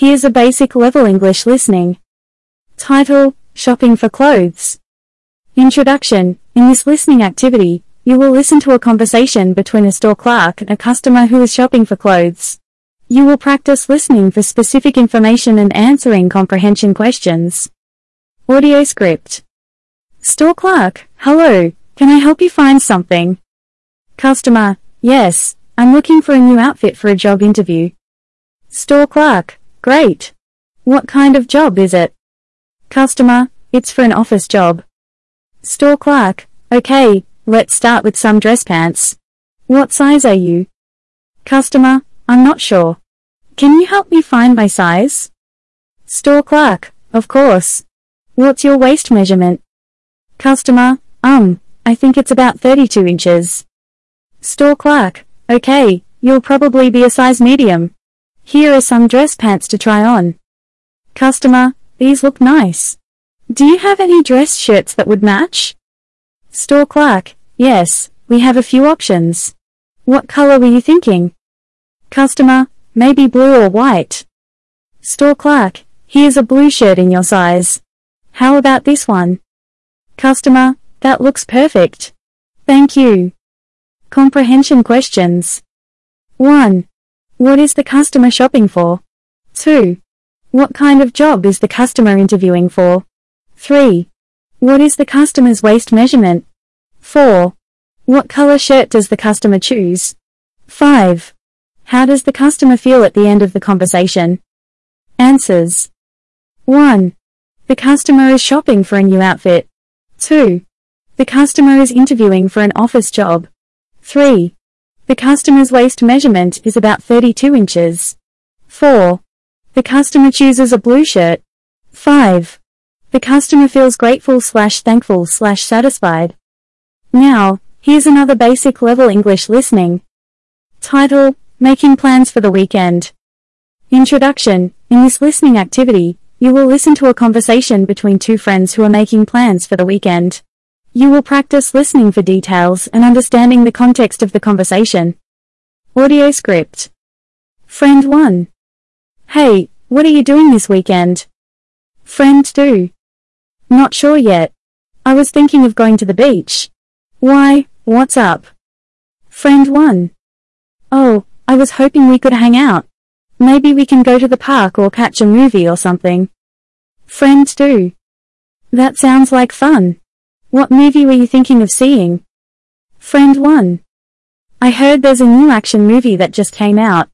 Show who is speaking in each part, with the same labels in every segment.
Speaker 1: Here's a basic level English listening. Title, Shopping for Clothes. Introduction, in this listening activity, you will listen to a conversation between a store clerk and a customer who is shopping for clothes. You will practice listening for specific information and answering comprehension questions. Audio script. Store clerk, hello, can I help you find something? Customer, yes, I'm looking for a new outfit for a job interview. Store clerk, great. What kind of job is it? Customer, it's for an office job. Store clerk, okay, let's start with some dress pants. What size are you? Customer, I'm not sure. Can you help me find my size? Store clerk, of course. What's your waist measurement? Customer, um, I think it's about 32 inches. Store clerk, okay, you'll probably be a size medium. Here are some dress pants to try on. Customer, these look nice. Do you have any dress shirts that would match? Store clerk, yes, we have a few options. What color were you thinking? Customer, maybe blue or white. Store clerk, here's a blue shirt in your size. How about this one? Customer, that looks perfect. Thank you. Comprehension questions. 1. What is the customer shopping for? 2. What kind of job is the customer interviewing for? 3. What is the customer's waist measurement? 4. What color shirt does the customer choose? 5. How does the customer feel at the end of the conversation? Answers. 1. The customer is shopping for a new outfit. 2. The customer is interviewing for an office job. 3. The customer's waist measurement is about 32 inches. 4. The customer chooses a blue shirt. 5. The customer feels grateful slash thankful slash satisfied. Now, here's another basic level English listening. Title, Making Plans for the Weekend. Introduction, in this listening activity, you will listen to a conversation between two friends who are making plans for the weekend. You will practice listening for details and understanding the context of the conversation. Audio script. Friend 1. Hey, what are you doing this weekend? Friend 2. Not sure yet. I was thinking of going to the beach. Why, what's up? Friend 1. Oh, I was hoping we could hang out. Maybe we can go to the park or catch a movie or something. Friend 2. That sounds like fun. What movie were you thinking of seeing? Friend 1. I heard there's a new action movie that just came out.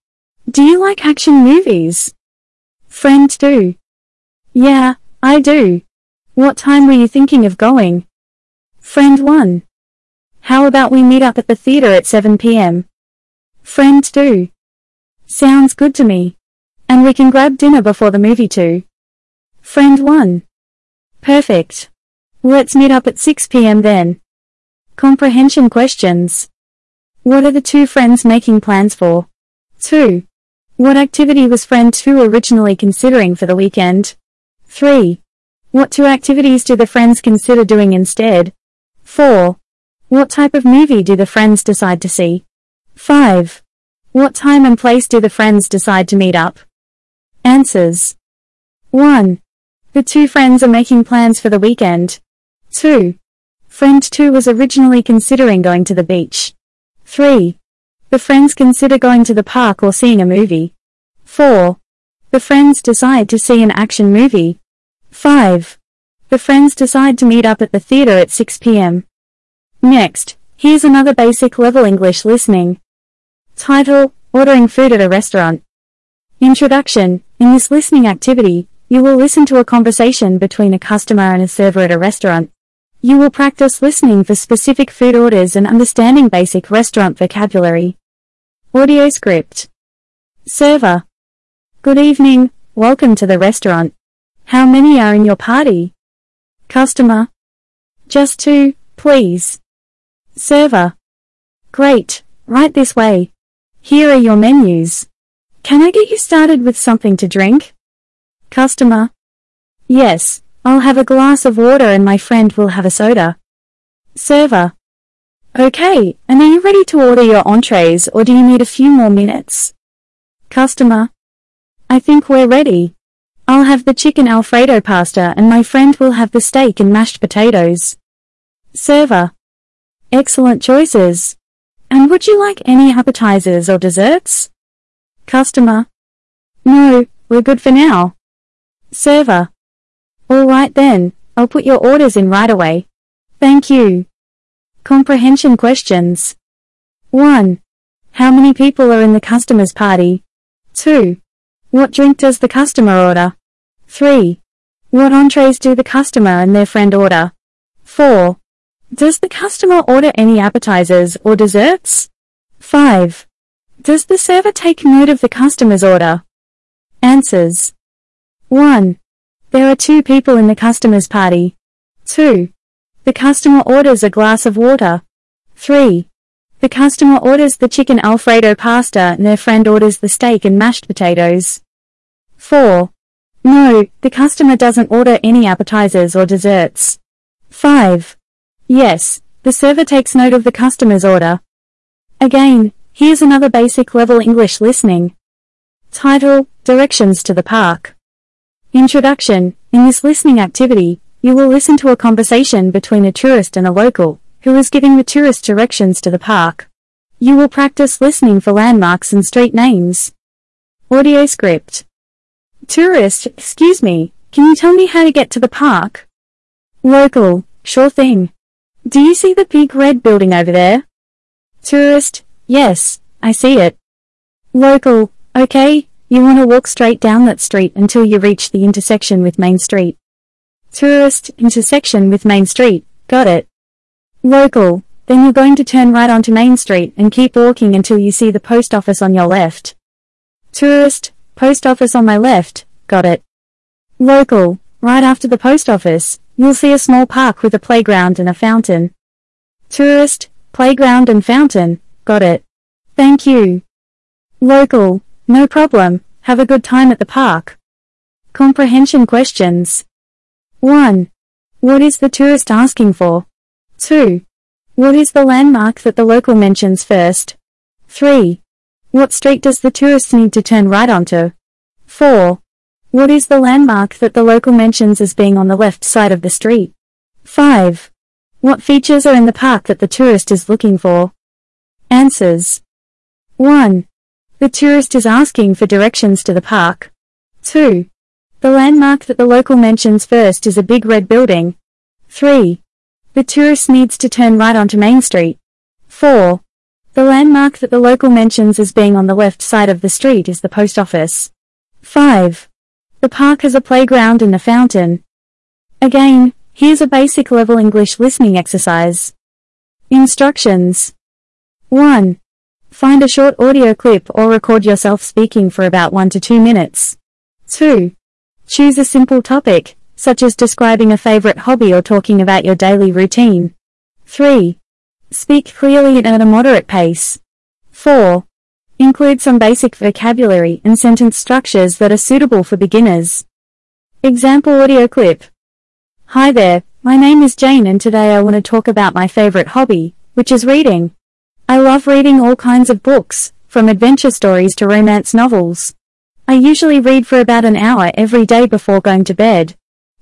Speaker 1: Do you like action movies? Friend 2. Yeah, I do. What time were you thinking of going? Friend 1. How about we meet up at the theater at 7 p.m.? Friend 2. Sounds good to me. And we can grab dinner before the movie too. Friend 1. Perfect. Let's meet up at 6 p.m. then. Comprehension questions. What are the two friends making plans for? 2. What activity was friend 2 originally considering for the weekend? 3. What two activities do the friends consider doing instead? 4. What type of movie do the friends decide to see? 5. What time and place do the friends decide to meet up? Answers. 1. The two friends are making plans for the weekend. 2. Friend 2 was originally considering going to the beach. 3. The friends consider going to the park or seeing a movie. 4. The friends decide to see an action movie. 5. The friends decide to meet up at the theater at 6 p.m. Next, here's another basic level English listening. Title, Ordering Food at a Restaurant. Introduction, in this listening activity, you will listen to a conversation between a customer and a server at a restaurant. You will practice listening for specific food orders and understanding basic restaurant vocabulary. Audio script. Server. Good evening, welcome to the restaurant. How many are in your party? Customer. Just two, please. Server. Great, right this way. Here are your menus. Can I get you started with something to drink? Customer. Yes, I'll have a glass of water and my friend will have a soda. Server. Okay, and are you ready to order your entrees or do you need a few more minutes? Customer. I think we're ready. I'll have the chicken alfredo pasta and my friend will have the steak and mashed potatoes. Server. Excellent choices. And would you like any appetizers or desserts? Customer. No, we're good for now. Server. Alright then, I'll put your orders in right away. Thank you. Comprehension questions. 1. How many people are in the customer's party? 2. What drink does the customer order? 3. What entrees do the customer and their friend order? 4. Does the customer order any appetizers or desserts? 5. Does the server take note of the customer's order? Answers. 1. There are two people in the customer's party. 2. The customer orders a glass of water. 3. The customer orders the chicken alfredo pasta and their friend orders the steak and mashed potatoes. 4. No, the customer doesn't order any appetizers or desserts. 5. Yes, the server takes note of the customer's order. Again, here's another basic level English listening. Title, Directions to the Park. Introduction, in this listening activity, you will listen to a conversation between a tourist and a local, who is giving the tourist directions to the park. You will practice listening for landmarks and street names. Audio script. Tourist, excuse me, can you tell me how to get to the park? Local, sure thing. Do you see the big red building over there? Tourist, yes, I see it. Local, okay, you want to walk straight down that street until you reach the intersection with Main Street. Tourist, intersection with Main Street, got it. Local, then you're going to turn right onto Main Street and keep walking until you see the post office on your left. Tourist, post office on my left, got it. Local, right after the post office, You'll see a small park with a playground and a fountain. Tourist, playground and fountain, got it. Thank you. Local, no problem, have a good time at the park. Comprehension questions. 1. What is the tourist asking for? 2. What is the landmark that the local mentions first? 3. What street does the tourist need to turn right onto? 4. What is the landmark that the local mentions as being on the left side of the street? 5. What features are in the park that the tourist is looking for? Answers. 1. The tourist is asking for directions to the park. 2. The landmark that the local mentions first is a big red building. 3. The tourist needs to turn right onto Main Street. 4. The landmark that the local mentions as being on the left side of the street is the post office. 5. The park has a playground and a fountain. Again, here's a basic level English listening exercise. Instructions. 1. Find a short audio clip or record yourself speaking for about 1 to 2 minutes. 2. Choose a simple topic, such as describing a favorite hobby or talking about your daily routine. 3. Speak clearly and at a moderate pace. 4. Include some basic vocabulary and sentence structures that are suitable for beginners. Example audio clip. Hi there, my name is Jane and today I want to talk about my favorite hobby, which is reading. I love reading all kinds of books, from adventure stories to romance novels. I usually read for about an hour every day before going to bed.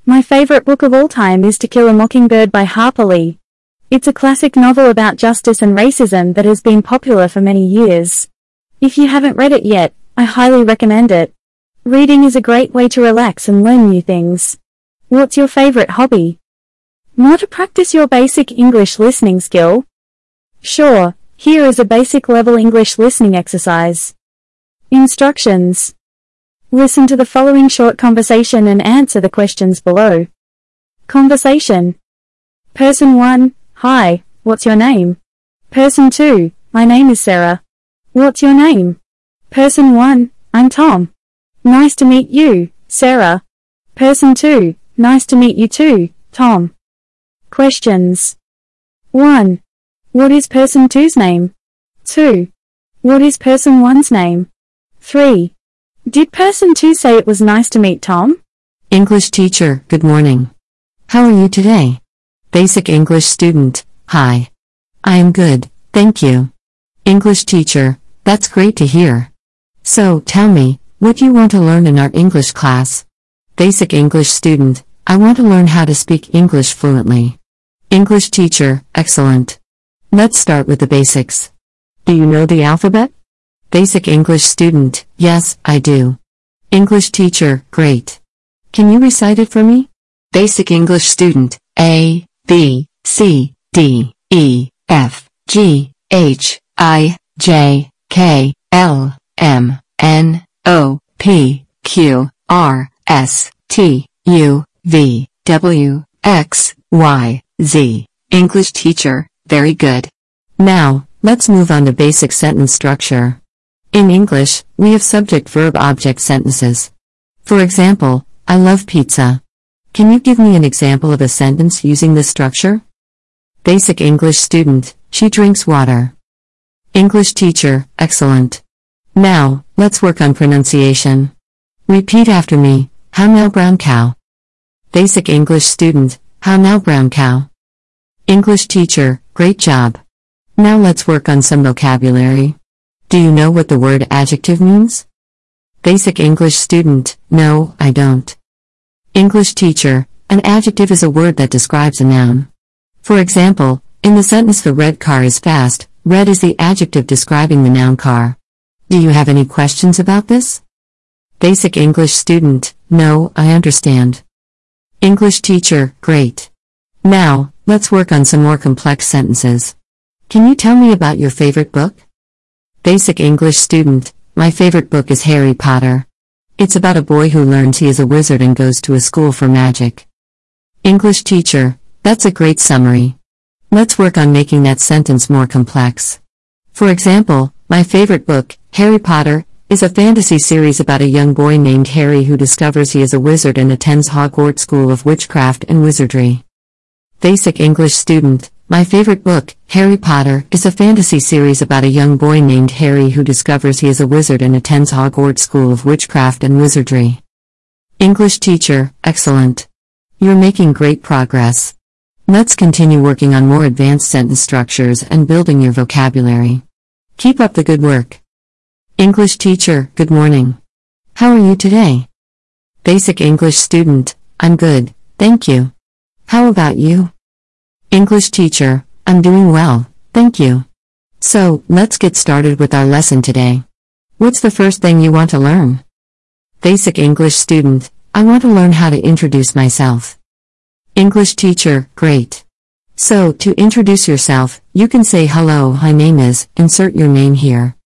Speaker 1: My favorite book of all time is To Kill a Mockingbird by Harper Lee. It's a classic novel about justice and racism that has been popular for many years. If you haven't read it yet, I highly recommend it. Reading is a great way to relax and learn new things. What's your favorite hobby? Want to practice your basic English listening skill? Sure, here is a basic level English listening exercise. Instructions. Listen to the following short conversation and answer the questions below. Conversation. Person 1, Hi, what's your name? Person 2, My name is Sarah. What's your name? Person 1, I'm Tom. Nice to meet you, Sarah. Person 2, nice to meet you too, Tom. Questions. 1. What is person 2's name? 2. What is person 1's name? 3. Did person 2 say it was nice to meet Tom?
Speaker 2: English teacher, good morning. How are you today? Basic English student, hi. I am good, thank you. English teacher, that's great to hear. So, tell me, What do you want to learn in our English class? Basic English student, I want to learn how to speak English fluently. English teacher, excellent. Let's start with the basics. Do you know the alphabet? Basic English student, yes, I do. English teacher, great. Can you recite it for me? Basic English student, A, B, C, D, E, F, G, H, I, J, K, L, M, N, O, P, Q, R, S, T, U, V, W, X, Y, Z. English teacher, very good. Now, let's move on to basic sentence structure. In English, we have subject verb object sentences. For example, I love pizza. Can you give me an example of a sentence using this structure? Basic English student, she drinks water. English teacher, excellent. Now, let's work on pronunciation. Repeat after me, how now brown cow. Basic English student, how now brown cow. English teacher, great job. Now let's work on some vocabulary. Do you know what the word adjective means? Basic English student, no, I don't. English teacher, an adjective is a word that describes a noun. For example, in the sentence the red car is fast, red is the adjective describing the noun car. Do you have any questions about this? Basic English student, no, I understand. English teacher, great. Now, let's work on some more complex sentences. Can you tell me about your favorite book? Basic English student, my favorite book is Harry Potter. It's about a boy who learns he is a wizard and goes to a school for magic. English teacher, that's a great summary. Let's work on making that sentence more complex. For example, my favorite book, Harry Potter, is a fantasy series about a young boy named Harry who discovers he is a wizard and attends Hogwarts School of Witchcraft and Wizardry. Basic English student, my favorite book, Harry Potter, is a fantasy series about a young boy named Harry who discovers he is a wizard and attends Hogwarts School of Witchcraft and Wizardry. English teacher, excellent. You're making great progress. Let's continue working on more advanced sentence structures and building your vocabulary. Keep up the good work. English teacher, good morning. How are you today? Basic English student, I'm good, thank you. How about you? English teacher, I'm doing well, thank you. So, let's get started with our lesson today. What's the first thing you want to learn? Basic English student, I want to learn how to introduce myself. English teacher, great. So, to introduce yourself, you can say hello, my name is, insert your name here.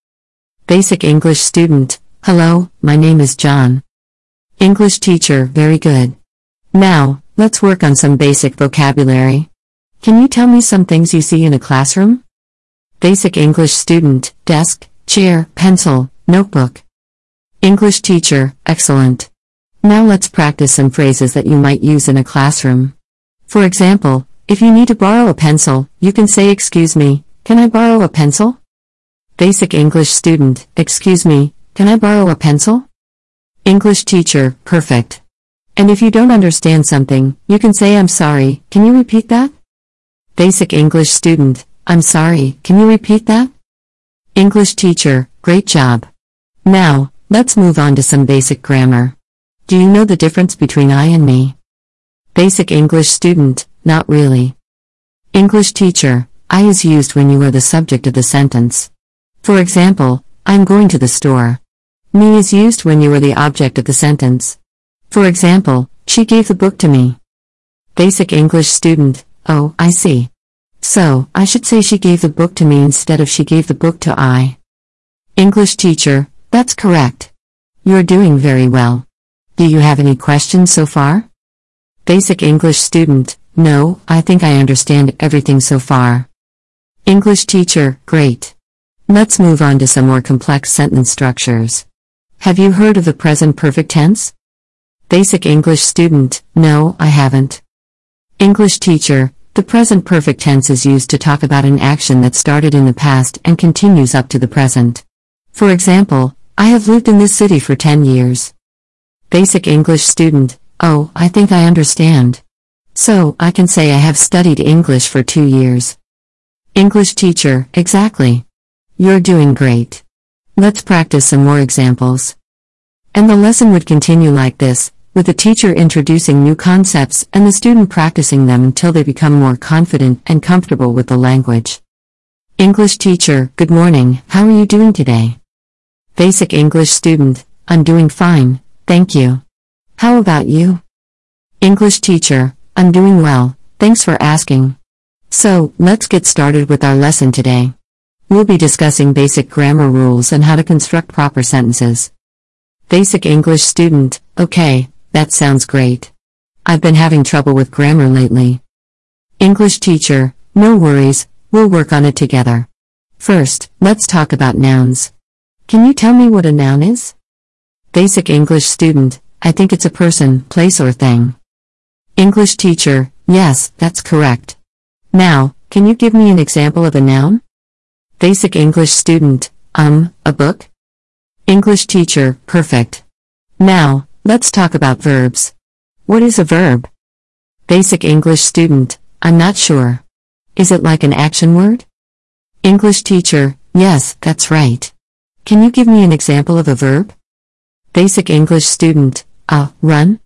Speaker 2: Basic English student, hello, my name is John. English teacher, very good. Now, let's work on some basic vocabulary. Can you tell me some things you see in a classroom? Basic English student, desk, chair, pencil, notebook. English teacher, excellent. Now let's practice some phrases that you might use in a classroom. For example, if you need to borrow a pencil, you can say excuse me, can I borrow a pencil? Basic English student, excuse me, can I borrow a pencil? English teacher, perfect. And if you don't understand something, you can say I'm sorry, can you repeat that? Basic English student, I'm sorry, can you repeat that? English teacher, great job. Now, let's move on to some basic grammar. Do you know the difference between I and me? Basic English student, not really. English teacher, I is used when you are the subject of the sentence. For example, I'm going to the store. Me is used when you are the object of the sentence. For example, she gave the book to me. Basic English student, Oh, I see. So, I should say she gave the book to me instead of she gave the book to I. English teacher, that's correct. You're doing very well. Do you have any questions so far? Basic English student, no, I think I understand everything so far. English teacher, great. Let's move on to some more complex sentence structures. Have you heard of the present perfect tense? Basic English student, no, I haven't. English teacher, the present perfect tense is used to talk about an action that started in the past and continues up to the present. For example, I have lived in this city for 10 years. Basic English student, oh, I think I understand. So, I can say I have studied English for two years. English teacher, exactly. You're doing great. Let's practice some more examples. And the lesson would continue like this, with the teacher introducing new concepts and the student practicing them until they become more confident and comfortable with the language. English teacher, good morning, how are you doing today? Basic English student, I'm doing fine, thank you. How about you? English teacher, I'm doing well, thanks for asking. So, let's get started with our lesson today. We'll be discussing basic grammar rules and how to construct proper sentences. Basic English student, okay, that sounds great. I've been having trouble with grammar lately. English teacher, no worries, we'll work on it together. First, let's talk about nouns. Can you tell me what a noun is? Basic English student, I think it's a person, place, or thing. English teacher, yes, that's correct. Now, can you give me an example of a noun? Basic English student, um, a book? English teacher, perfect. Now, let's talk about verbs. What is a verb? Basic English student, I'm not sure. Is it like an action word? English teacher, yes, that's right. Can you give me an example of a verb? Basic English student, uh, run?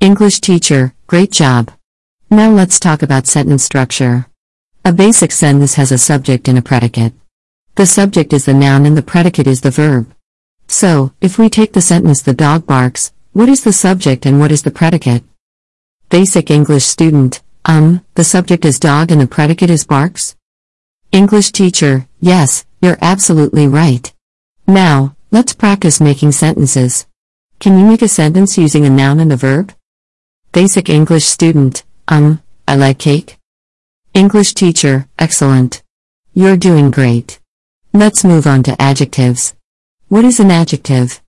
Speaker 2: English teacher, great job. Now let's talk about sentence structure. A basic sentence has a subject and a predicate. The subject is the noun and the predicate is the verb. So, if we take the sentence the dog barks, what is the subject and what is the predicate? Basic English student, um, the subject is dog and the predicate is barks? English teacher, yes, you're absolutely right. Now, let's practice making sentences. Can you make a sentence using a noun and a verb? Basic English student, um, I like cake. English teacher, excellent. You're doing great. Let's move on to adjectives. What is an adjective?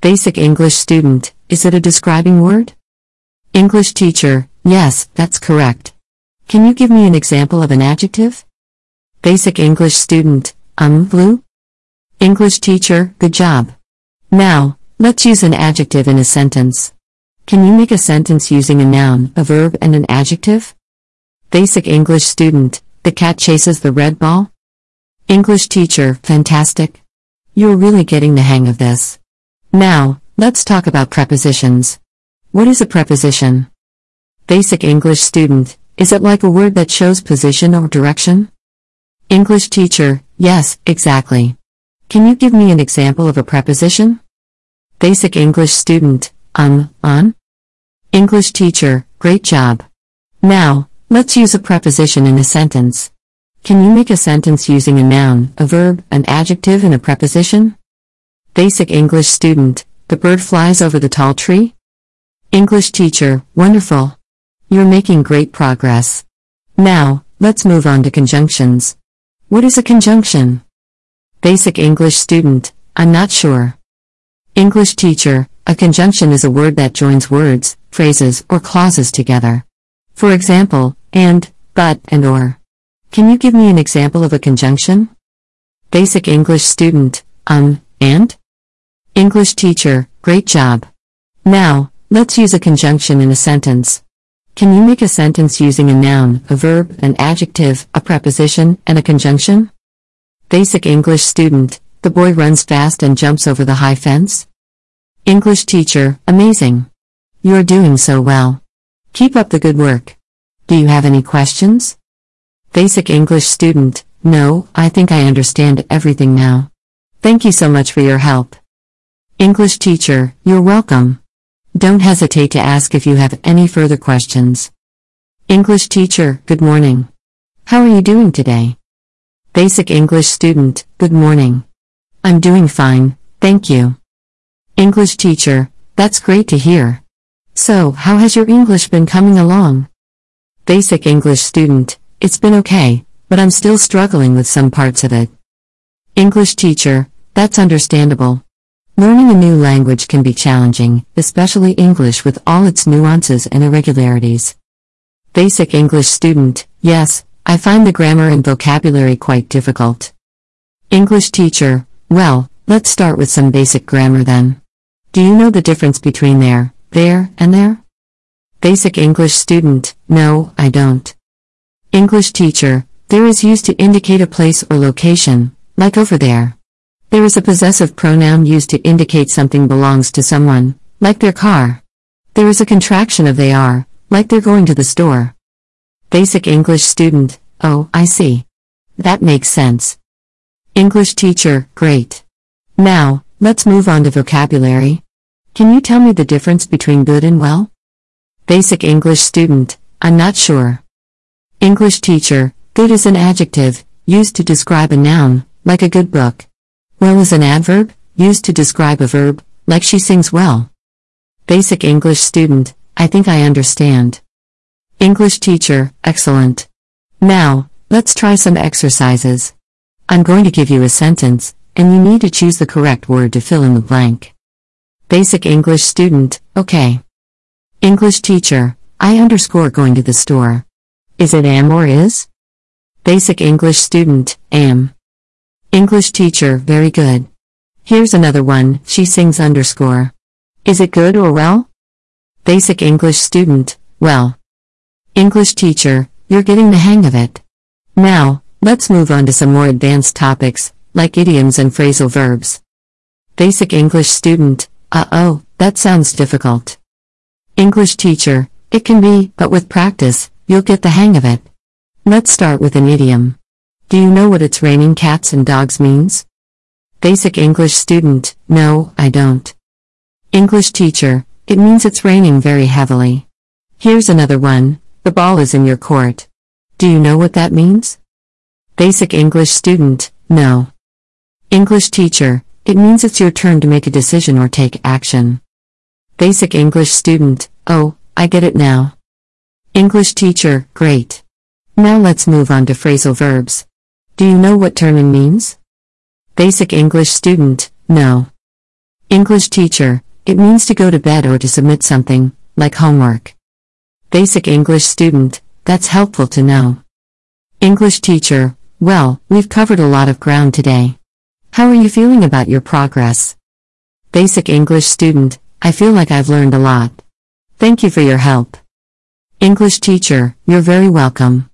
Speaker 2: Basic English student, is it a describing word? English teacher, yes, that's correct. Can you give me an example of an adjective? Basic English student, um, blue? English teacher, good job. Now, let's use an adjective in a sentence. Can you make a sentence using a noun, a verb, and an adjective? Basic English student, the cat chases the red ball? English teacher, fantastic. You're really getting the hang of this. Now, let's talk about prepositions. What is a preposition? Basic English student, is it like a word that shows position or direction? English teacher, yes, exactly. Can you give me an example of a preposition? Basic English student, um, on? English teacher, great job. Now, let's use a preposition in a sentence. Can you make a sentence using a noun, a verb, an adjective, and a preposition? Basic English student, the bird flies over the tall tree? English teacher, wonderful. You're making great progress. Now, let's move on to conjunctions. What is a conjunction? Basic English student, I'm not sure. English teacher, a conjunction is a word that joins words, phrases, or clauses together. For example, and, but, and or. Can you give me an example of a conjunction? Basic English student, um, and? English teacher, great job. Now, let's use a conjunction in a sentence. Can you make a sentence using a noun, a verb, an adjective, a preposition, and a conjunction? Basic English student, the boy runs fast and jumps over the high fence? English teacher, amazing. You're doing so well. Keep up the good work. Do you have any questions? Basic English student, no, I think I understand everything now. Thank you so much for your help. English teacher, you're welcome. Don't hesitate to ask if you have any further questions. English teacher, good morning. How are you doing today? Basic English student, good morning. I'm doing fine, thank you. English teacher, that's great to hear. So, how has your English been coming along? Basic English student, it's been okay, but I'm still struggling with some parts of it. English teacher, that's understandable. Learning a new language can be challenging, especially English with all its nuances and irregularities. Basic English student, yes, I find the grammar and vocabulary quite difficult. English teacher, well, let's start with some basic grammar then. Do you know the difference between there, their, and they're? Basic English student, no, I don't. English teacher, there is used to indicate a place or location, like over there. Their is a possessive pronoun used to indicate something belongs to someone, like their car. They're is a contraction of they are, like they're going to the store. Basic English student, oh, I see. That makes sense. English teacher, great. Now, let's move on to vocabulary. Can you tell me the difference between good and well? Basic English student, I'm not sure. English teacher, good is an adjective, used to describe a noun, like a good book. Well is an adverb, used to describe a verb, like she sings well. Basic English student, I think I understand. English teacher, excellent. Now, let's try some exercises. I'm going to give you a sentence, and you need to choose the correct word to fill in the blank. Basic English student, okay. English teacher, I underscore going to the store. Is it am or is? Basic English student, am. English teacher, very good. Here's another one, she sings underscore. Is it good or well? Basic English student, well. English teacher, you're getting the hang of it. Now, let's move on to some more advanced topics, like idioms and phrasal verbs. Basic English student, uh oh, that sounds difficult. English teacher, it can be, but with practice, you'll get the hang of it. Let's start with an idiom. Do you know what it's raining cats and dogs means? Basic English student, no, I don't. English teacher, it means it's raining very heavily. Here's another one, the ball is in your court. Do you know what that means? Basic English student, no. English teacher, it means it's your turn to make a decision or take action. Basic English student, oh, I get it now. English teacher, great. Now let's move on to phrasal verbs. Do you know what turning means? Basic English student, no. English teacher, it means to go to bed or to submit something, like homework. Basic English student, that's helpful to know. English teacher, well, we've covered a lot of ground today. How are you feeling about your progress? Basic English student, I feel like I've learned a lot. Thank you for your help. English teacher, you're very welcome.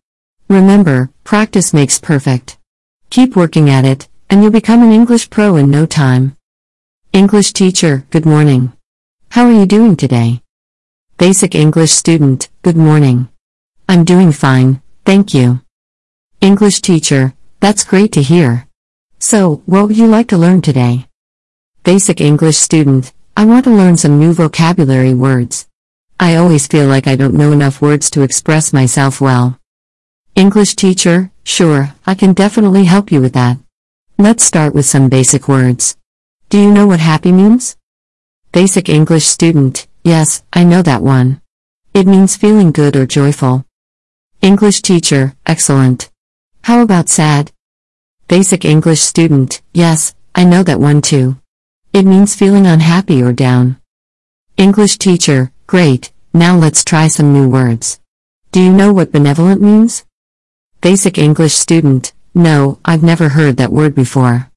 Speaker 2: Remember, practice makes perfect. Keep working at it, and you'll become an English pro in no time. English teacher, good morning. How are you doing today? Basic English student, good morning. I'm doing fine, thank you. English teacher, that's great to hear. So, what would you like to learn today? Basic English student, I want to learn some new vocabulary words. I always feel like I don't know enough words to express myself well. English teacher, sure, I can definitely help you with that. Let's start with some basic words. Do you know what happy means? Basic English student, Yes, I know that one. It means feeling good or joyful. English teacher, excellent. How about sad? Basic English student, yes, I know that one too. It means feeling unhappy or down. English teacher, great, now let's try some new words. Do you know what benevolent means? Basic English student, no, I've never heard that word before.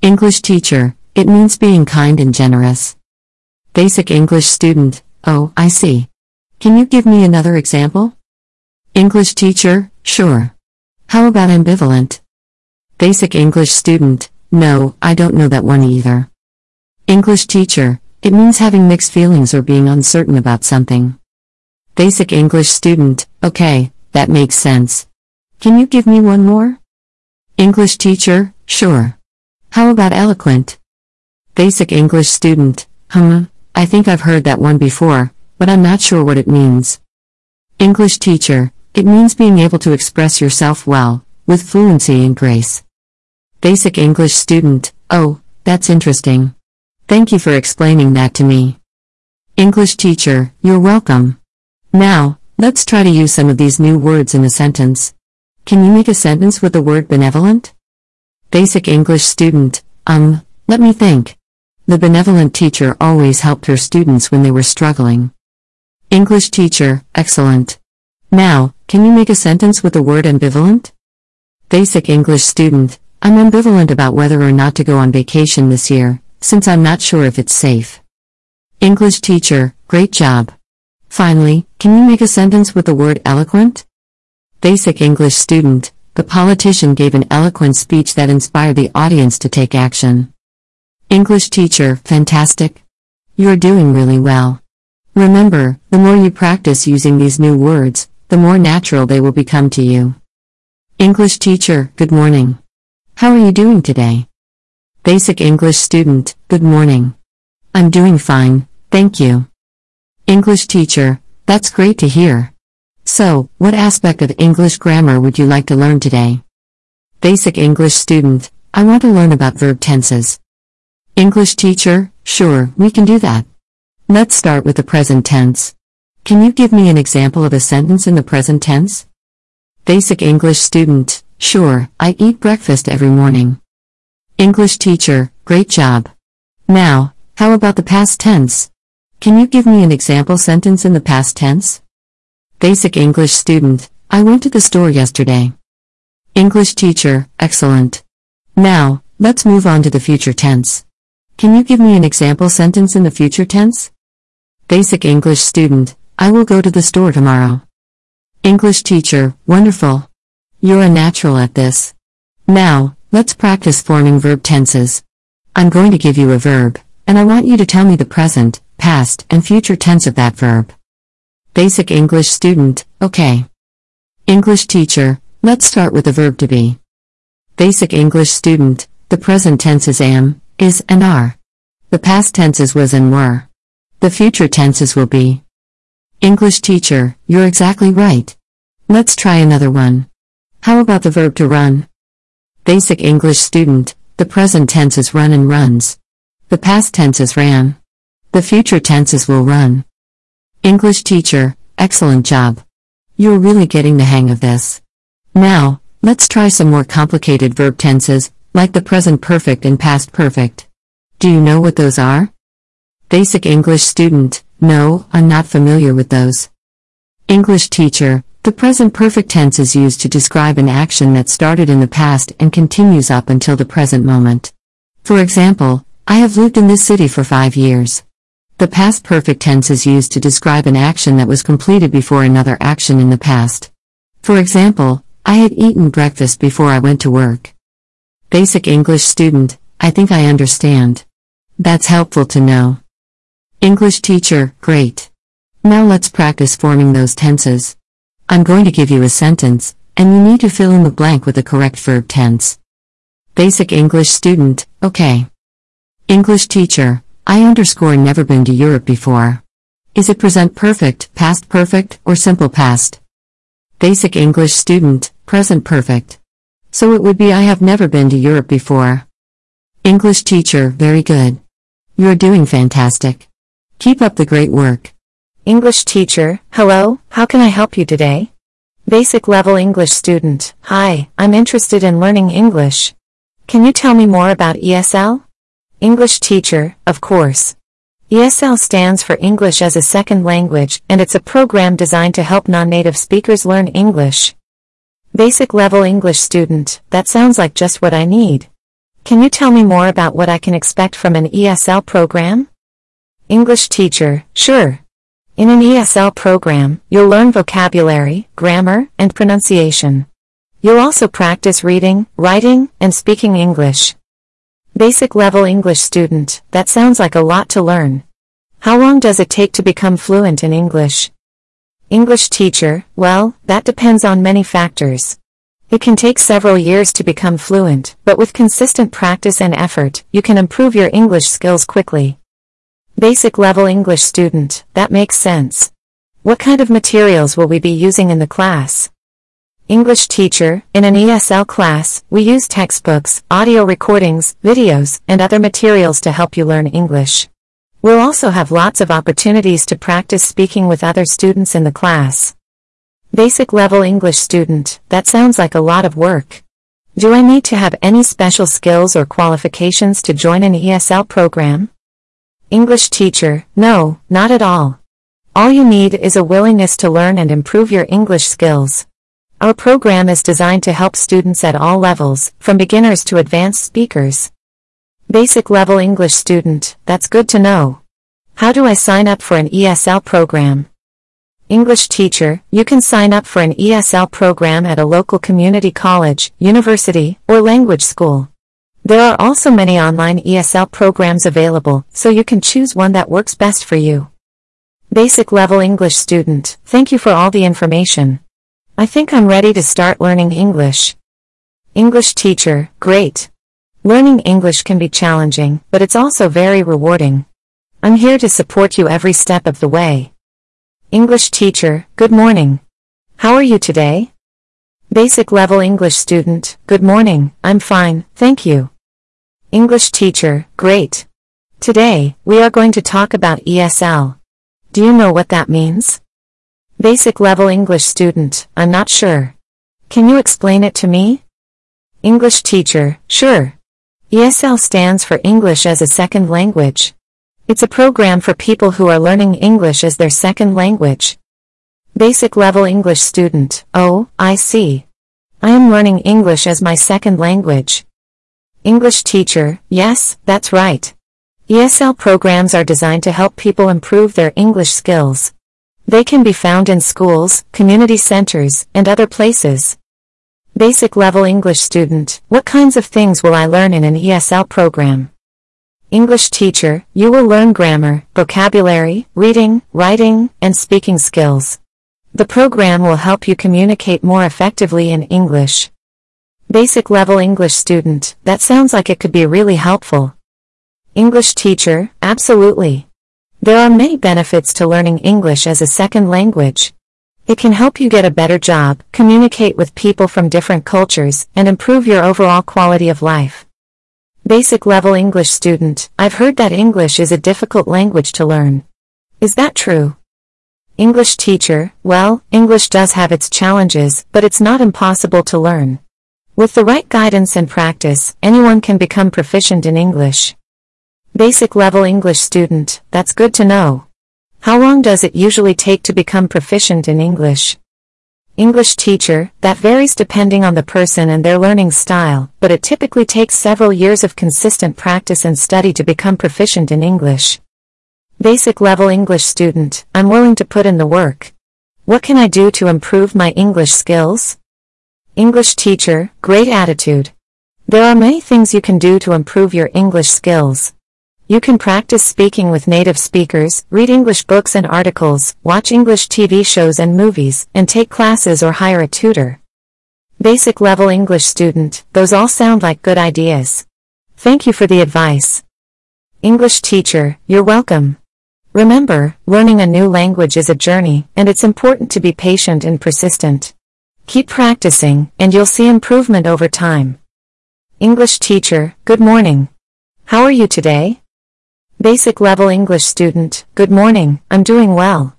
Speaker 2: English teacher, it means being kind and generous. Basic English student, oh, I see. Can you give me another example? English teacher, sure. How about ambivalent? Basic English student, no, I don't know that one either. English teacher, it means having mixed feelings or being uncertain about something. Basic English student, okay, that makes sense. Can you give me one more? English teacher, sure. How about eloquent? Basic English student, hmm, I think I've heard that one before, but I'm not sure what it means. English teacher, it means being able to express yourself well, with fluency and grace. Basic English student, oh, that's interesting. Thank you for explaining that to me. English teacher, you're welcome. Now, let's try to use some of these new words in a sentence. Can you make a sentence with the word benevolent? Basic English student, um, let me think. The benevolent teacher always helped her students when they were struggling. English teacher, excellent. Now, can you make a sentence with the word ambivalent? Basic English student, I'm ambivalent about whether or not to go on vacation this year, since I'm not sure if it's safe. English teacher, great job. Finally, can you make a sentence with the word eloquent? Basic English student, The politician gave an eloquent speech that inspired the audience to take action. English teacher, fantastic. You're doing really well. Remember, the more you practice using these new words, the more natural they will become to you. English teacher, good morning. How are you doing today? Basic English student, good morning. I'm doing fine, thank you. English teacher, that's great to hear. So, what aspect of English grammar would you like to learn today? Basic English student, I want to learn about verb tenses. English teacher, sure, we can do that. Let's start with the present tense. Can you give me an example of a sentence in the present tense? Basic English student, sure, I eat breakfast every morning. English teacher, great job. Now, how about the past tense? Can you give me an example sentence in the past tense? Basic English student, I went to the store yesterday. English teacher, excellent. Now, let's move on to the future tense. Can you give me an example sentence in the future tense? Basic English student, I will go to the store tomorrow. English teacher, wonderful. You're a natural at this. Now, let's practice forming verb tenses. I'm going to give you a verb, and I want you to tell me the present, past, and future tense of that verb. Basic English student, okay. English teacher, let's start with the verb to be. Basic English student, the present tense is am, is, and are. The past tenses was and were. The future tenses will be. English teacher, you're exactly right. Let's try another one. How about the verb to run? Basic English student, the present tense is run and runs. The past tense is ran. The future tenses will run. English teacher, excellent job. You're really getting the hang of this. Now, let's try some more complicated verb tenses, like the present perfect and past perfect. Do you know what those are? Basic English student, no, I'm not familiar with those. English teacher, the present perfect tense is used to describe an action that started in the past and continues up until the present moment. For example, I have lived in this city for five years. The past perfect tense is used to describe an action that was completed before another action in the past. For example, I had eaten breakfast before I went to work. Basic English student, I think I understand. That's helpful to know. English teacher, great. Now let's practice forming those tenses. I'm going to give you a sentence, and you need to fill in the blank with the correct verb tense. Basic English student, okay. English teacher, I underscore never been to Europe before. Is it present perfect, past perfect, or simple past? Basic English student, present perfect. So it would be I have never been to Europe before. English teacher, very good. You're doing fantastic. Keep up the great work.
Speaker 1: English teacher, hello, how can I help you today? Basic level English student, hi, I'm interested in learning English. Can you tell me more about ESL? English teacher, of course. ESL stands for English as a Second Language, and it's a program designed to help non-native speakers learn English. Basic level English student, that sounds like just what I need. Can you tell me more about what I can expect from an ESL program? English teacher, sure. In an ESL program, you'll learn vocabulary, grammar, and pronunciation. You'll also practice reading, writing, and speaking English. Basic level English student, that sounds like a lot to learn. How long does it take to become fluent in English? English teacher, well, that depends on many factors. It can take several years to become fluent, but with consistent practice and effort, you can improve your English skills quickly. Basic level English student, that makes sense. What kind of materials will we be using in the class? English teacher, in an ESL class, we use textbooks, audio recordings, videos, and other materials to help you learn English. We'll also have lots of opportunities to practice speaking with other students in the class. Basic level English student, that sounds like a lot of work. Do I need to have any special skills or qualifications to join an ESL program? English teacher, no, not at all. All you need is a willingness to learn and improve your English skills. Our program is designed to help students at all levels, from beginners to advanced speakers. Basic level English student, that's good to know. How do I sign up for an ESL program? English teacher, you can sign up for an ESL program at a local community college, university, or language school. There are also many online ESL programs available, so you can choose one that works best for you. Basic level English student, thank you for all the information. I think I'm ready to start learning English. English teacher, great. Learning English can be challenging, but it's also very rewarding. I'm here to support you every step of the way. English teacher, good morning. How are you today? Basic level English student, good morning, I'm fine, thank you. English teacher, great. Today, we are going to talk about ESL. Do you know what that means? Basic level English student, I'm not sure. Can you explain it to me? English teacher, sure. ESL stands for English as a Second Language. It's a program for people who are learning English as their second language. Basic level English student, oh, I see. I am learning English as my second language. English teacher, yes, that's right. ESL programs are designed to help people improve their English skills. They can be found in schools, community centers, and other places. Basic level English student, what kinds of things will I learn in an ESL program? English teacher, you will learn grammar, vocabulary, reading, writing, and speaking skills. The program will help you communicate more effectively in English. Basic level English student, that sounds like it could be really helpful. English teacher, absolutely. There are many benefits to learning English as a second language. It can help you get a better job, communicate with people from different cultures, and improve your overall quality of life. Basic level English student, I've heard that English is a difficult language to learn. Is that true? English teacher, well, English does have its challenges, but it's not impossible to learn. With the right guidance and practice, anyone can become proficient in English. Basic level English student, that's good to know. How long does it usually take to become proficient in English? English teacher, that varies depending on the person and their learning style, but it typically takes several years of consistent practice and study to become proficient in English. Basic level English student, I'm willing to put in the work. What can I do to improve my English skills? English teacher, great attitude. There are many things you can do to improve your English skills. You can practice speaking with native speakers, read English books and articles, watch English TV shows and movies, and take classes or hire a tutor. Basic level English student, those all sound like good ideas. Thank you for the advice. English teacher, you're welcome. Remember, learning a new language is a journey, and it's important to be patient and persistent. Keep practicing, and you'll see improvement over time. English teacher, good morning. How are you today? Basic level English student, good morning, I'm doing well.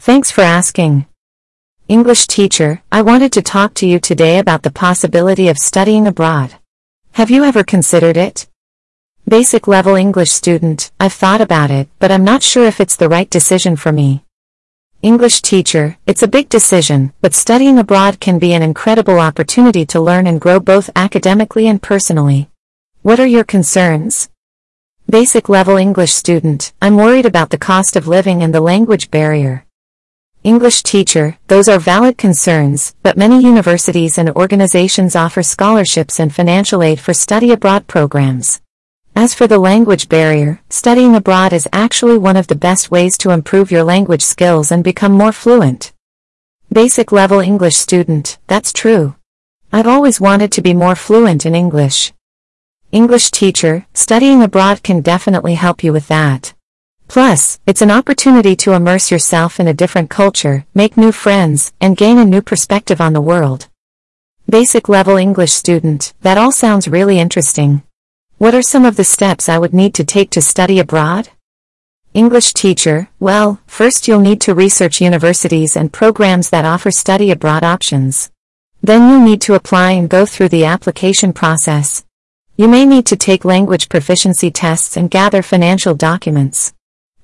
Speaker 1: Thanks for asking. English teacher, I wanted to talk to you today about the possibility of studying abroad. Have you ever considered it? Basic level English student, I've thought about it, but I'm not sure if it's the right decision for me. English teacher, it's a big decision, but studying abroad can be an incredible opportunity to learn and grow both academically and personally. What are your concerns? Basic level English student, I'm worried about the cost of living and the language barrier. English teacher, those are valid concerns, but many universities and organizations offer scholarships and financial aid for study abroad programs. As for the language barrier, studying abroad is actually one of the best ways to improve your language skills and become more fluent. Basic level English student, that's true. I've always wanted to be more fluent in English. English teacher, studying abroad can definitely help you with that. Plus, it's an opportunity to immerse yourself in a different culture, make new friends, and gain a new perspective on the world. Basic level English student, that all sounds really interesting. What are some of the steps I would need to take to study abroad? English teacher, well, first you'll need to research universities and programs that offer study abroad options. Then you'll need to apply and go through the application process. You may need to take language proficiency tests and gather financial documents.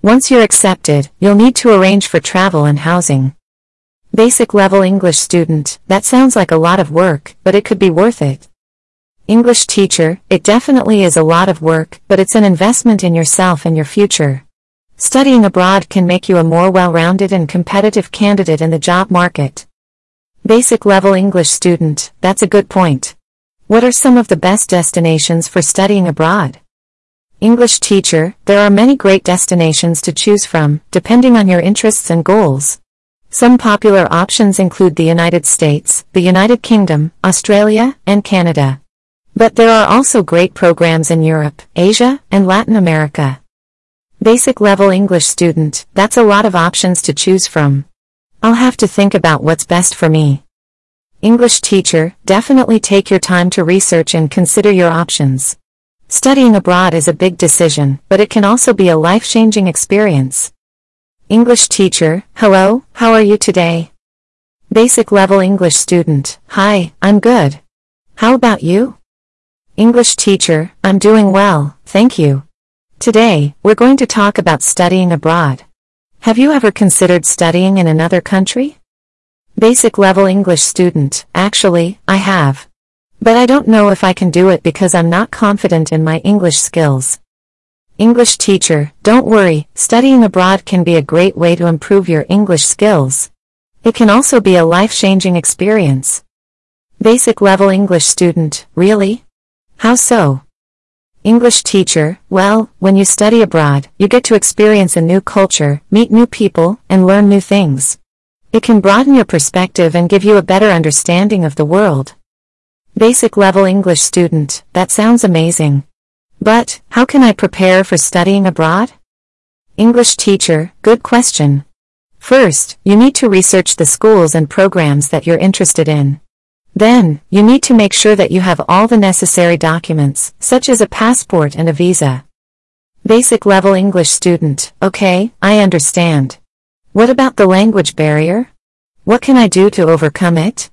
Speaker 1: Once you're accepted, you'll need to arrange for travel and housing. Basic level English student, that sounds like a lot of work, but it could be worth it. English teacher, it definitely is a lot of work, but it's an investment in yourself and your future. Studying abroad can make you a more well-rounded and competitive candidate in the job market. Basic level English student, that's a good point. What are some of the best destinations for studying abroad? English teacher, there are many great destinations to choose from, depending on your interests and goals. Some popular options include the United States, the United Kingdom, Australia, and Canada. But there are also great programs in Europe, Asia, and Latin America. Basic level English student, that's a lot of options to choose from. I'll have to think about what's best for me. English teacher, definitely take your time to research and consider your options. Studying abroad is a big decision, but it can also be a life-changing experience. English teacher, hello, how are you today? Basic level English student, hi, I'm good. How about you? English teacher, I'm doing well, thank you. Today, we're going to talk about studying abroad. Have you ever considered studying in another country? Basic level English student, actually, I have. But I don't know if I can do it because I'm not confident in my English skills. English teacher, don't worry, studying abroad can be a great way to improve your English skills. It can also be a life-changing experience. Basic level English student, really? How so? English teacher, well, when you study abroad, you get to experience a new culture, meet new people, and learn new things. It can broaden your perspective and give you a better understanding of the world. Basic level English student, that sounds amazing. But, how can I prepare for studying abroad? English teacher, good question. First, you need to research the schools and programs that you're interested in. Then, you need to make sure that you have all the necessary documents, such as a passport and a visa. Basic level English student, okay, I understand. What about the language barrier? What can I do to overcome it?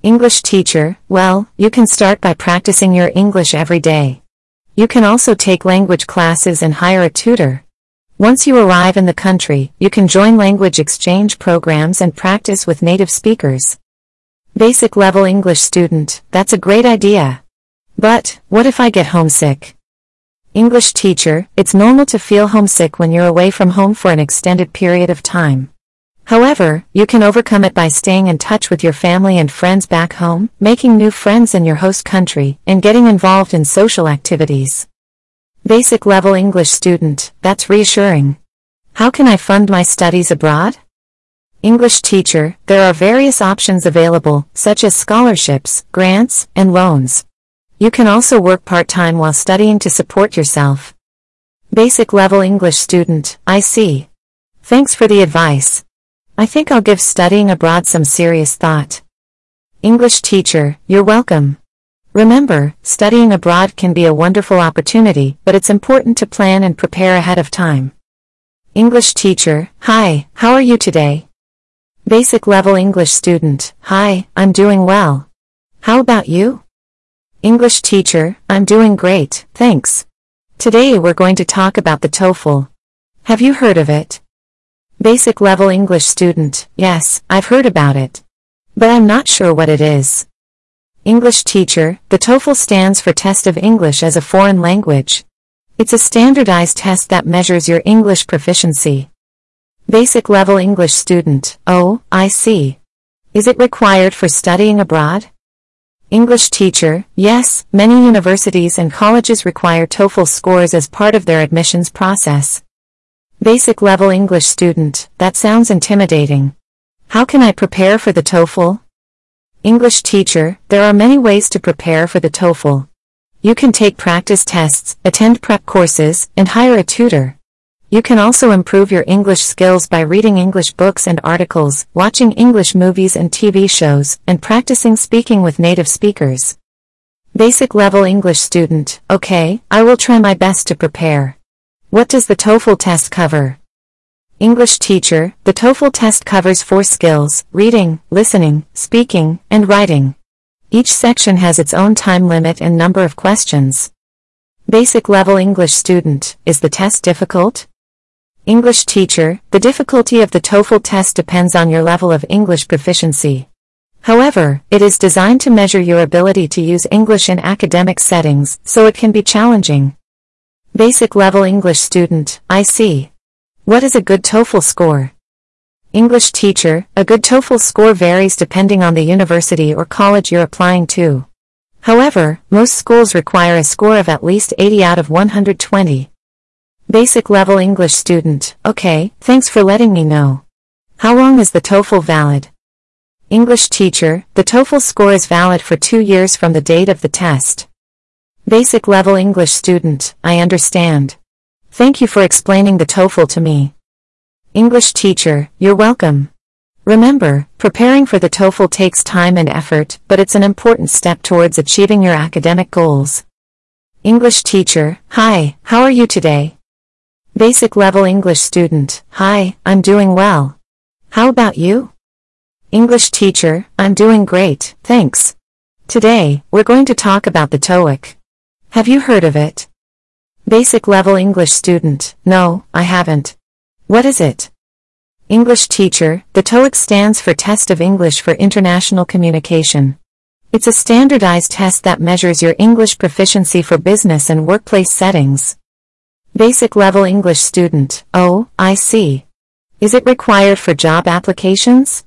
Speaker 1: English teacher, well, you can start by practicing your English every day. You can also take language classes and hire a tutor. Once you arrive in the country, you can join language exchange programs and practice with native speakers. Basic level English student, that's a great idea. But, what if I get homesick? English teacher, it's normal to feel homesick when you're away from home for an extended period of time. However, you can overcome it by staying in touch with your family and friends back home, making new friends in your host country, and getting involved in social activities. Basic level English student, that's reassuring. How can I fund my studies abroad? English teacher, there are various options available, such as scholarships, grants, and loans. You can also work part-time while studying to support yourself. Basic level English student, I see. Thanks for the advice. I think I'll give studying abroad some serious thought. English teacher, you're welcome. Remember, studying abroad can be a wonderful opportunity, but it's important to plan and prepare ahead of time. English teacher, hi, how are you today? Basic level English student, hi, I'm doing well. How about you? English teacher, I'm doing great, thanks. Today we're going to talk about the TOEFL. Have you heard of it? Basic level English student, yes, I've heard about it. But I'm not sure what it is. English teacher, the TOEFL stands for Test of English as a Foreign Language. It's a standardized test that measures your English proficiency. Basic level English student, oh, I see. Is it required for studying abroad? English teacher, yes, many universities and colleges require TOEFL scores as part of their admissions process. Basic level English student, that sounds intimidating. How can I prepare for the TOEFL? English teacher, there are many ways to prepare for the TOEFL. You can take practice tests, attend prep courses, and hire a tutor. You can also improve your English skills by reading English books and articles, watching English movies and TV shows, and practicing speaking with native speakers. Basic level English student, okay, I will try my best to prepare. What does the TOEFL test cover? English teacher, the TOEFL test covers four skills, reading, listening, speaking, and writing. Each section has its own time limit and number of questions. Basic level English student, is the test difficult? English teacher, the difficulty of the TOEFL test depends on your level of English proficiency. However, it is designed to measure your ability to use English in academic settings, so it can be challenging. Basic level English student, I see. What is a good TOEFL score? English teacher, a good TOEFL score varies depending on the university or college you're applying to. However, most schools require a score of at least 80 out of 120. Basic level English student, okay, thanks for letting me know. How long is the TOEFL valid? English teacher, the TOEFL score is valid for two years from the date of the test. Basic level English student, I understand. Thank you for explaining the TOEFL to me. English teacher, you're welcome. Remember, preparing for the TOEFL takes time and effort, but it's an important step towards achieving your academic goals. English teacher, hi, how are you today? Basic level English student, hi, I'm doing well. How about you? English teacher, I'm doing great, thanks. Today, we're going to talk about the TOEIC. Have you heard of it? Basic level English student, no, I haven't. What is it? English teacher, the TOEIC stands for Test of English for International Communication. It's a standardized test that measures your English proficiency for business and workplace settings. Basic level English student, oh, I see. Is it required for job applications?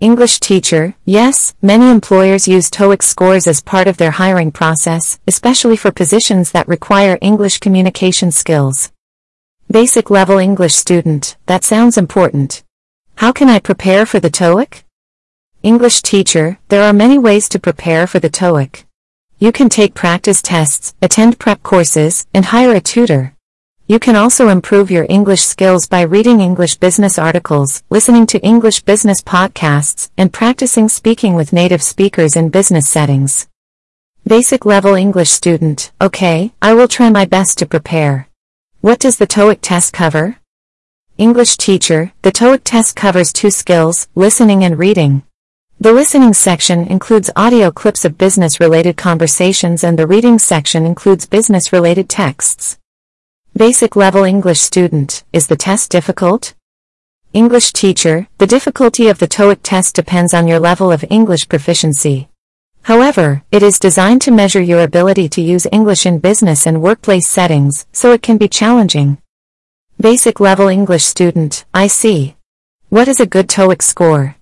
Speaker 1: English teacher, yes, many employers use TOEIC scores as part of their hiring process, especially for positions that require English communication skills. Basic level English student, that sounds important. How can I prepare for the TOEIC? English teacher, there are many ways to prepare for the TOEIC. You can take practice tests, attend prep courses, and hire a tutor. You can also improve your English skills by reading English business articles, listening to English business podcasts, and practicing speaking with native speakers in business settings. Basic level English student, okay, I will try my best to prepare. What does the TOEIC test cover? English teacher, the TOEIC test covers two skills, listening and reading. The listening section includes audio clips of business-related conversations and the reading section includes business-related texts. Basic level English student, is the test difficult? English teacher, the difficulty of the TOEIC test depends on your level of English proficiency. However, it is designed to measure your ability to use English in business and workplace settings, so it can be challenging. Basic level English student, I see. What is a good TOEIC score?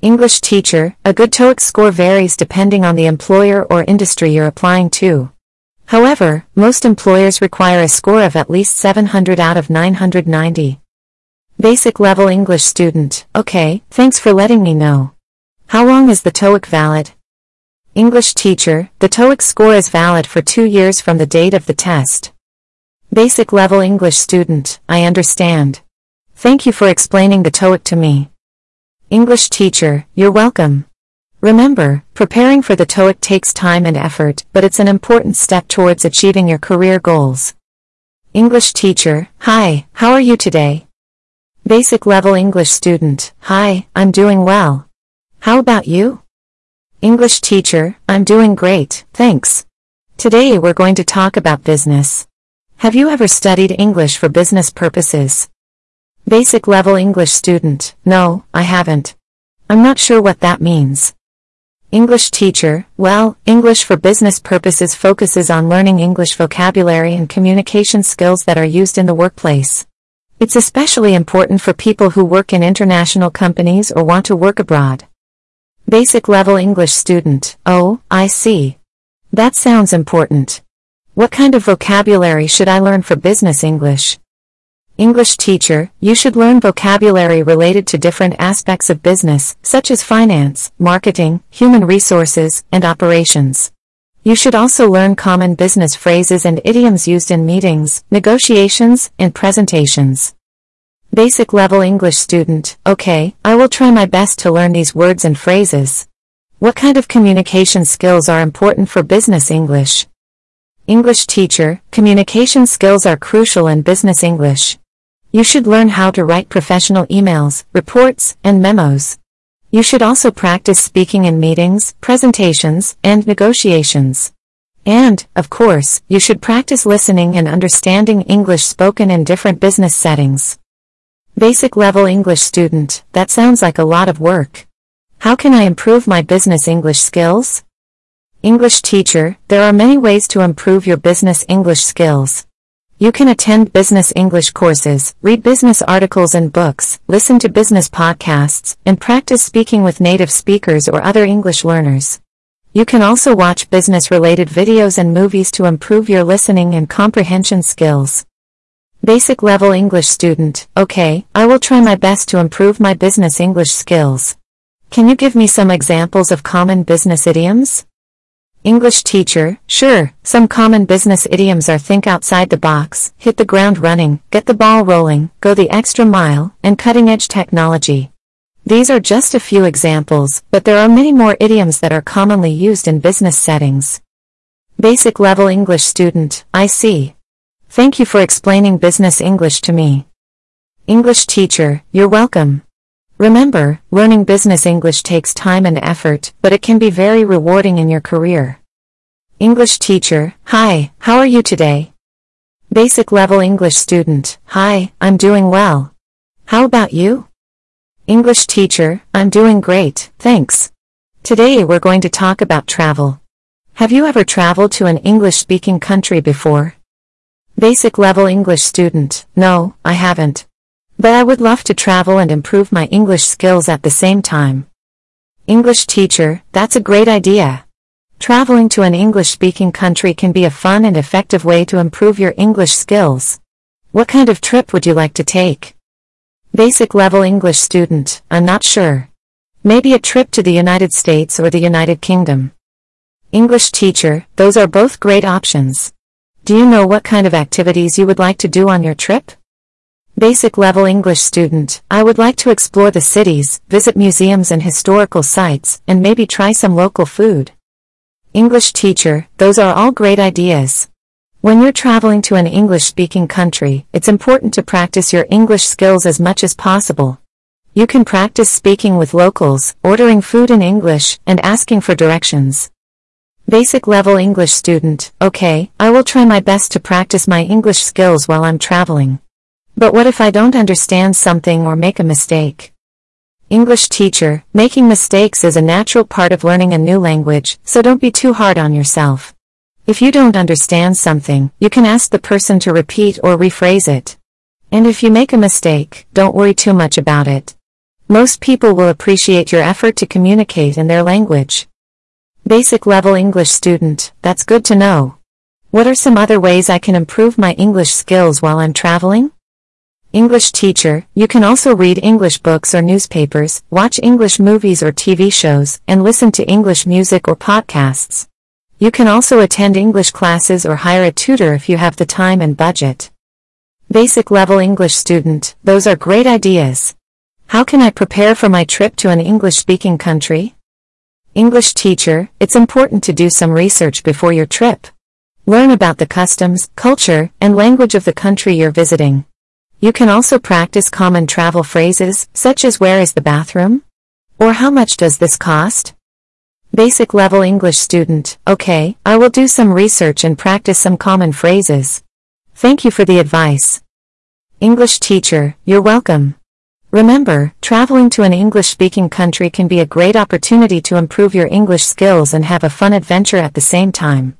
Speaker 1: English teacher, a good TOEIC score varies depending on the employer or industry you're applying to. However, most employers require a score of at least 700 out of 990. Basic level English student, okay, thanks for letting me know. How long is the TOEIC valid? English teacher, the TOEIC score is valid for two years from the date of the test. Basic level English student, I understand. Thank you for explaining the TOEIC to me. English teacher, you're welcome. Remember, preparing for the TOEIC takes time and effort, but it's an important step towards achieving your career goals. English teacher, hi, how are you today? Basic level English student, hi, I'm doing well. How about you? English teacher, I'm doing great, thanks. Today we're going to talk about business. Have you ever studied English for business purposes? Basic level English student, no, I haven't. I'm not sure what that means. English teacher, well, English for business purposes focuses on learning English vocabulary and communication skills that are used in the workplace. It's especially important for people who work in international companies or want to work abroad. Basic level English student, oh, I see. That sounds important. What kind of vocabulary should I learn for business English? English teacher, you should learn vocabulary related to different aspects of business, such as finance, marketing, human resources, and operations. You should also learn common business phrases and idioms used in meetings, negotiations, and presentations. Basic level English student, okay, I will try my best to learn these words and phrases. What kind of communication skills are important for business English? English teacher, communication skills are crucial in business English. You should learn how to write professional emails, reports, and memos. You should also practice speaking in meetings, presentations, and negotiations. And, of course, you should practice listening and understanding English spoken in different business settings. Basic level English student, that sounds like a lot of work. How can I improve my business English skills? English teacher, there are many ways to improve your business English skills. You can attend business English courses, read business articles and books, listen to business podcasts, and practice speaking with native speakers or other English learners. You can also watch business-related videos and movies to improve your listening and comprehension skills. Basic level English student, okay, I will try my best to improve my business English skills. Can you give me some examples of common business idioms? English teacher, sure, some common business idioms are think outside the box, hit the ground running, get the ball rolling, go the extra mile, and cutting edge technology. These are just a few examples, but there are many more idioms that are commonly used in business settings. Basic level English student, I see. Thank you for explaining business English to me. English teacher, you're welcome. Remember, learning business English takes time and effort, but it can be very rewarding in your career. English teacher, hi, how are you today? Basic level English student, hi, I'm doing well. How about you? English teacher, I'm doing great, thanks. Today we're going to talk about travel. Have you ever traveled to an English-speaking country before? Basic level English student, no, I haven't. But I would love to travel and improve my English skills at the same time. English teacher, that's a great idea. Traveling to an English-speaking country can be a fun and effective way to improve your English skills. What kind of trip would you like to take? Basic level English student, I'm not sure. Maybe a trip to the United States or the United Kingdom. English teacher, those are both great options. Do you know what kind of activities you would like to do on your trip? Basic level English student, I would like to explore the cities, visit museums and historical sites, and maybe try some local food. English teacher, those are all great ideas. When you're traveling to an English-speaking country, it's important to practice your English skills as much as possible. You can practice speaking with locals, ordering food in English, and asking for directions. Basic level English student, okay, I will try my best to practice my English skills while I'm traveling. But what if I don't understand something or make a mistake? English teacher, making mistakes is a natural part of learning a new language, so don't be too hard on yourself. If you don't understand something, you can ask the person to repeat or rephrase it. And if you make a mistake, don't worry too much about it. Most people will appreciate your effort to communicate in their language. Basic level English student, that's good to know. What are some other ways I can improve my English skills while I'm traveling? English teacher, you can also read English books or newspapers, watch English movies or TV shows, and listen to English music or podcasts. You can also attend English classes or hire a tutor if you have the time and budget. Basic level English student, those are great ideas. How can I prepare for my trip to an English-speaking country? English teacher, it's important to do some research before your trip. Learn about the customs, culture, and language of the country you're visiting. You can also practice common travel phrases, such as where is the bathroom? Or how much does this cost? Basic level English student, okay, I will do some research and practice some common phrases. Thank you for the advice. English teacher, you're welcome. Remember, traveling to an English-speaking country can be a great opportunity to improve your English skills and have a fun adventure at the same time.